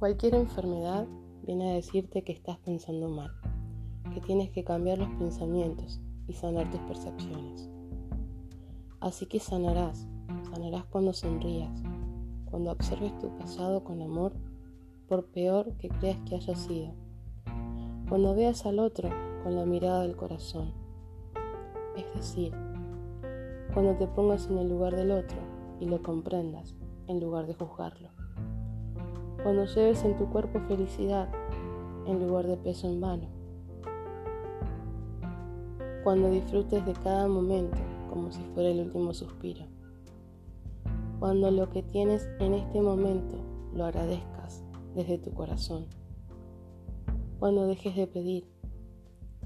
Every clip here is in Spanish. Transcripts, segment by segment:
Cualquier enfermedad viene a decirte que estás pensando mal, que tienes que cambiar los pensamientos y sanar tus percepciones. Así que sanarás, sanarás cuando sonrías, cuando observes tu pasado con amor, por peor que creas que haya sido, cuando veas al otro con la mirada del corazón, es decir, cuando te pongas en el lugar del otro y lo comprendas en lugar de juzgarlo. Cuando lleves en tu cuerpo felicidad en lugar de peso en vano. Cuando disfrutes de cada momento como si fuera el último suspiro. Cuando lo que tienes en este momento lo agradezcas desde tu corazón. Cuando dejes de pedir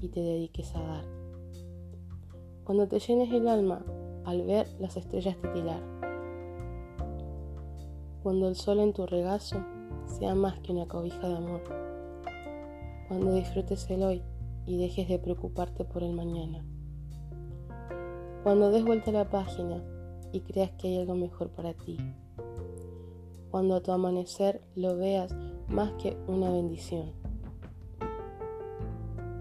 y te dediques a dar. Cuando te llenes el alma al ver las estrellas titilar. Cuando el sol en tu regazo sea más que una cobija de amor. Cuando disfrutes el hoy y dejes de preocuparte por el mañana. Cuando des vuelta a la página y creas que hay algo mejor para ti. Cuando a tu amanecer lo veas más que una bendición.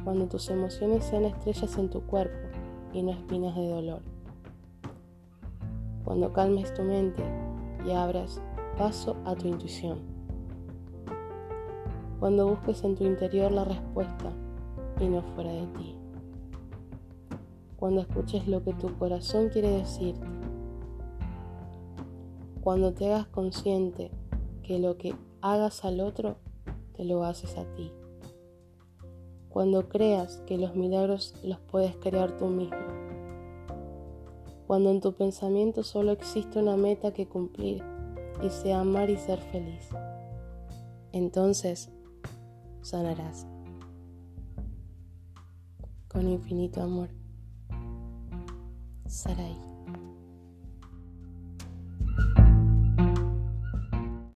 Cuando tus emociones sean estrellas en tu cuerpo y no espinas de dolor cuando calmes tu mente y abras paso a tu intuición. Cuando busques en tu interior la respuesta y no fuera de ti. Cuando escuches lo que tu corazón quiere decirte. Cuando te hagas consciente que lo que hagas al otro te lo haces a ti. Cuando creas que los milagros los puedes crear tú mismo cuando en tu pensamiento solo existe una meta que cumplir y sea amar y ser feliz. Entonces sanarás con infinito amor. Sarai.